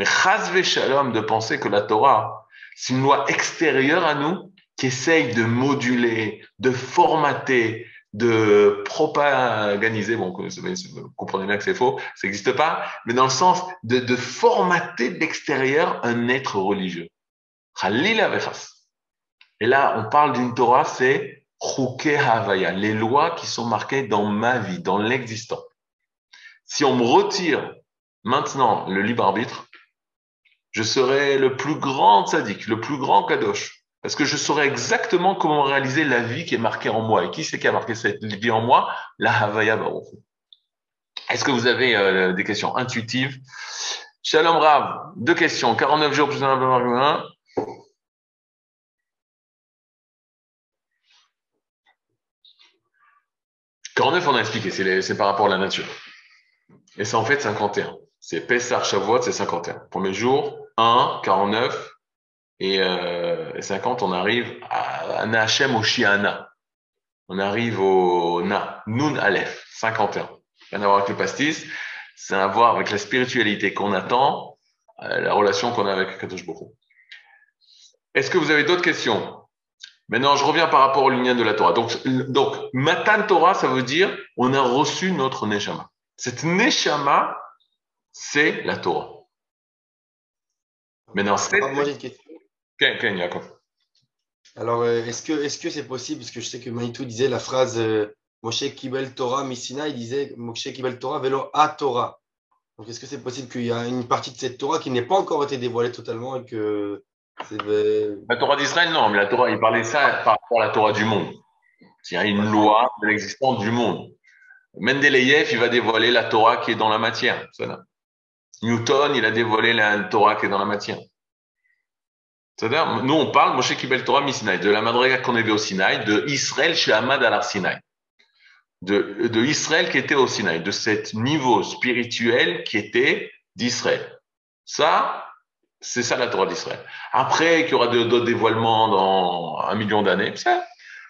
Mais chas shalom de penser que la Torah, c'est une loi extérieure à nous qui essaye de moduler, de formater, de propaganiser, bon, vous comprenez bien que c'est faux, ça n'existe pas, mais dans le sens de, formater de l'extérieur un être religieux. Et là, on parle d'une Torah, c'est les lois qui sont marquées dans ma vie, dans l'existant. Si on me retire maintenant le libre arbitre, je serai le plus grand sadique, le plus grand kadosh. Parce que je saurai exactement comment réaliser la vie qui est marquée en moi. Et qui c'est qui a marqué cette vie en moi? La Havaya Baruch. Est-ce que vous avez euh, des questions intuitives? Shalom Rav, deux questions. 49 jours plus un 49, on a expliqué, c'est par rapport à la nature. Et c'est en fait 51. C'est Pessar Shavuot, c'est 51. Premier jour, 1, 49, et, euh, 50, on arrive à, à Nachem au Shiana. On arrive au Na, Nun Aleph, 51. Rien à voir avec le pastis, c'est à voir avec la spiritualité qu'on attend, euh, la relation qu'on a avec Kadosh Boko. Est-ce que vous avez d'autres questions? Maintenant, je reviens par rapport au lien de la Torah. Donc, donc, Matan Torah, ça veut dire on a reçu notre Neshama. Cette Neshama, c'est la Torah. Maintenant, c'est. Ken, Ken, Jacob. Alors, euh, est-ce que est-ce que c'est possible? Parce que je sais que Manitou disait la phrase euh, Moshe Kibel Torah Missina, il disait Moshe Kibel Torah Velo A Torah. Donc, est-ce que c'est possible qu'il y a une partie de cette Torah qui n'ait pas encore été dévoilée totalement et que c'est de- La Torah d'Israël, non, mais la Torah, il parlait ça par rapport à la Torah du monde. Il y a une loi de l'existence du monde. Mendeleïev, il va dévoiler la Torah qui est dans la matière. C'est. Newton, il a dévoilé la Torah qui est dans la matière. C'est-à-dire, nous, on parle, Moshe Kibel Torah Misinaï, de la Madriga qu'on avait au Sinaï, de Israël chez Ahmad al Sinaï. De, de Israël qui était au Sinaï, de cet niveau spirituel qui était d'Israël. Ça, c'est ça la Torah d'Israël. Après, qu'il y aura d'autres dévoilements dans un million d'années,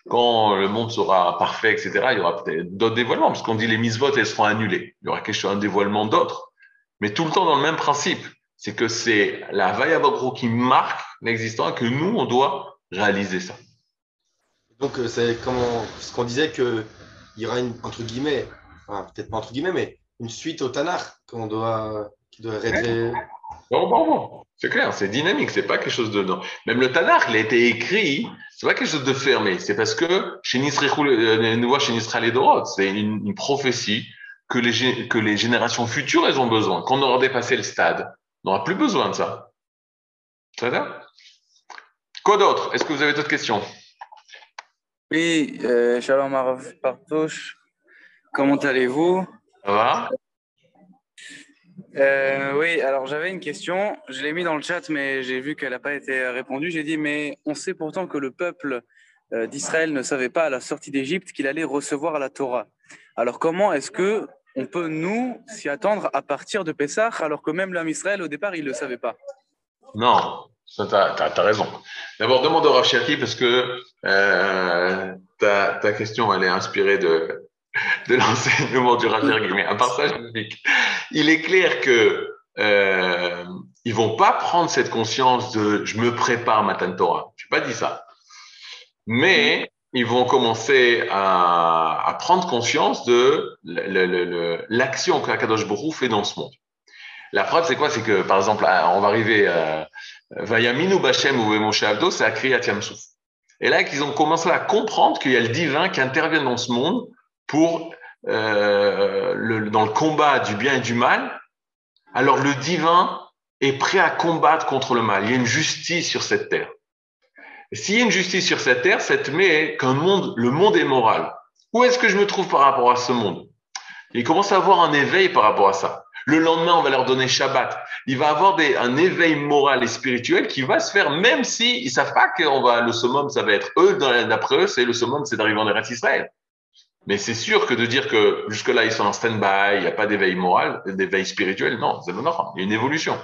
quand le monde sera parfait, etc., il y aura peut-être d'autres dévoilements, parce qu'on dit les mises elles seront annulées. Il y aura quelque chose, un dévoilement d'autres. Mais tout le temps dans le même principe. C'est que c'est la Vayavogro qui marque l'existant et que nous, on doit réaliser ça. Donc, euh, c'est comment ce qu'on disait que il y aura une entre guillemets, enfin, peut-être pas entre guillemets, mais une suite au Tanakh qu'on doit qui doit être Bon, bon, bon. C'est clair, c'est dynamique, c'est pas quelque chose de non. Même le Tanakh, il a été écrit, c'est pas quelque chose de fermé. C'est parce que chez euh, nous voit chez c'est une, une prophétie que les, que les générations futures, elles ont besoin. Quand on aura dépassé le stade, on n'aura plus besoin de ça. Ça? va Quoi d'autre? Est-ce que vous avez d'autres questions? Oui, euh, Shalom Arav Partouche, comment allez-vous? Ça va? Euh, oui, alors j'avais une question, je l'ai mis dans le chat, mais j'ai vu qu'elle n'a pas été répondue. J'ai dit, mais on sait pourtant que le peuple euh, d'Israël ne savait pas à la sortie d'Égypte qu'il allait recevoir la Torah. Alors comment est-ce que on peut nous s'y attendre à partir de Pessah, alors que même l'homme Israël au départ il ne le savait pas? Non, ça t'as, t'as raison. D'abord, demande au Rav Cherki parce que euh, ta, ta question, elle est inspirée de, de l'enseignement du Rav Cherki. Mais à part ça. Il est clair que euh, ils vont pas prendre cette conscience de je me prépare Matan Torah. Je n'ai pas dit ça. Mais ils vont commencer à, à prendre conscience de l'action que Akadosh Hu fait dans ce monde. La preuve, c'est quoi? C'est que, par exemple, on va arriver à Vayaminu Bachem ou Moshe Avdo, c'est à Yamsouf. Et là, qu'ils ont commencé à comprendre qu'il y a le divin qui intervient dans ce monde pour euh, le, dans le combat du bien et du mal. Alors le divin est prêt à combattre contre le mal. Il y a une justice sur cette terre. S'il y a une justice sur cette terre, ça te met qu'un monde, le monde est moral. Où est-ce que je me trouve par rapport à ce monde? Il commence à avoir un éveil par rapport à ça. Le lendemain, on va leur donner Shabbat. Il va avoir des, un éveil moral et spirituel qui va se faire, même si ils savent pas qu'on va le summum, ça va être eux. D'après eux, c'est le summum, c'est d'arriver en Eretz Israël. Mais c'est sûr que de dire que jusque-là, ils sont en stand-by, il n'y a pas d'éveil moral, d'éveil spirituel, non, c'est non, il y a une évolution.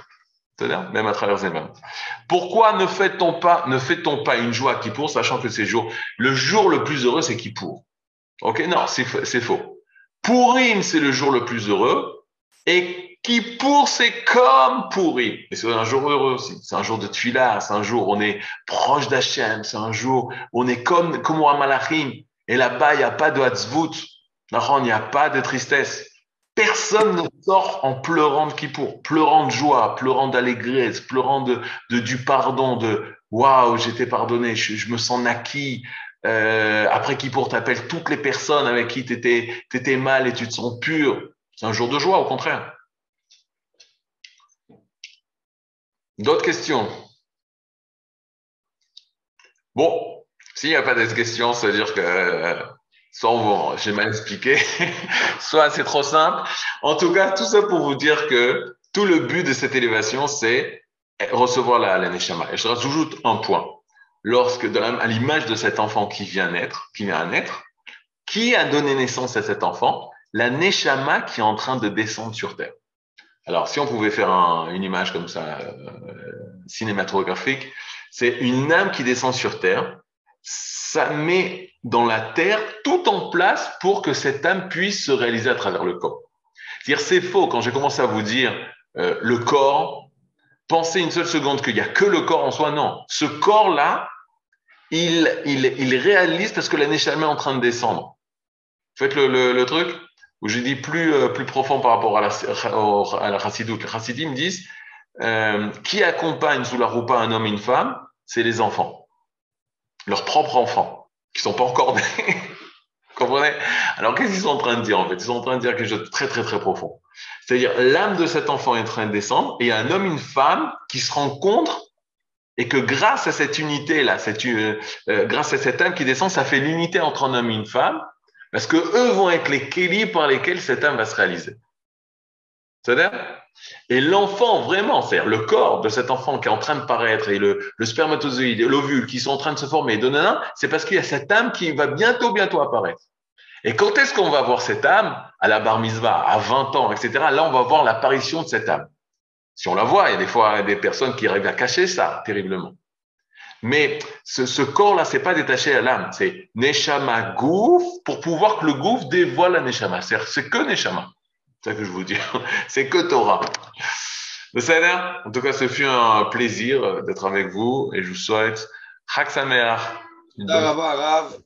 C'est-à-dire, même à travers les mêmes. Pourquoi ne fait-on pas, ne fait-on pas une joie qui pour, sachant que c'est jour, le jour le plus heureux, c'est qui pour? Ok, non, c'est c'est faux. Pourim, c'est le jour le plus heureux, et qui pour, c'est comme Pourim. Et c'est un jour heureux aussi. C'est un jour de tuila, c'est un jour où on est proche d'Hachem, c'est un jour où on est comme, comme au. Et là-bas, il n'y a pas de. D'accord, il n'y a pas de tristesse. Personne ne sort en pleurant de Kippour, pleurant de joie, pleurant d'allégresse, pleurant de, de, du pardon, de waouh, j'étais pardonné, je, me sens naquis. Euh, après Kippour, t'appelles toutes les personnes avec qui t'étais, t'étais mal et tu te sens pur. C'est un jour de joie, au contraire. D'autres questions? Bon, s'il n'y a pas de questions, ça veut dire que euh, soit j'ai mal expliqué, soit c'est trop simple. En tout cas, tout ça pour vous dire que tout le but de cette élévation, c'est recevoir la, la Neshama. Et je rajoute un point. Lorsque, à l'image de cet enfant qui vient naître, qui vient à naître, qui a donné naissance à cet enfant La Neshama qui est en train de descendre sur terre. Alors, si on pouvait faire une image comme ça, euh, cinématographique, c'est une âme qui descend sur terre. Ça met dans la terre tout en place pour que cette âme puisse se réaliser à travers le corps. C'est-à-dire, c'est faux quand j'ai commencé à vous dire euh, le corps, pensez une seule seconde qu'il n'y a que le corps en soi. Non, ce corps-là, il, réalise parce que la Neshama est en train de descendre. Faites le truc où j'ai dit plus, euh, plus profond par rapport à la, à la chassidoute. Les chassidim disent euh, qui accompagne sous la roupa un homme et une femme, c'est les enfants, leurs propres enfants, qui sont pas encore nés. comprenez? Alors qu'est-ce qu'ils sont en train de dire en fait? Ils sont en train de dire quelque chose de très très très profond. C'est-à-dire l'âme de cet enfant est en train de descendre et il y a un homme et une femme qui se rencontrent et que grâce à cette unité là, cette, euh, euh grâce à cette âme qui descend, ça fait l'unité entre un homme et une femme parce que eux vont être les kélis par lesquels cette âme va se réaliser. C'est-à-dire Et l'enfant, vraiment, c'est-à-dire le corps de cet enfant qui est en train de paraître et le, le spermatozoïde et l'ovule qui sont en train de se former, c'est parce qu'il y a cette âme qui va bientôt, bientôt apparaître. Et quand est-ce qu'on va voir cette âme? À la bar mitzvah, à 20 ans, etc. Là, on va voir l'apparition de cette âme. Si on la voit, il y a des fois des personnes qui arrivent à cacher ça terriblement. Mais ce, ce corps-là, c'est pas détaché à l'âme, c'est Neshama Gouf pour pouvoir que le Gouf dévoile la Neshama. C'est que Neshama. C'est ça que je vous dis. c'est que Torah. Le En tout cas, ce fut un plaisir d'être avec vous et je vous souhaite Chag Sameach. Rav.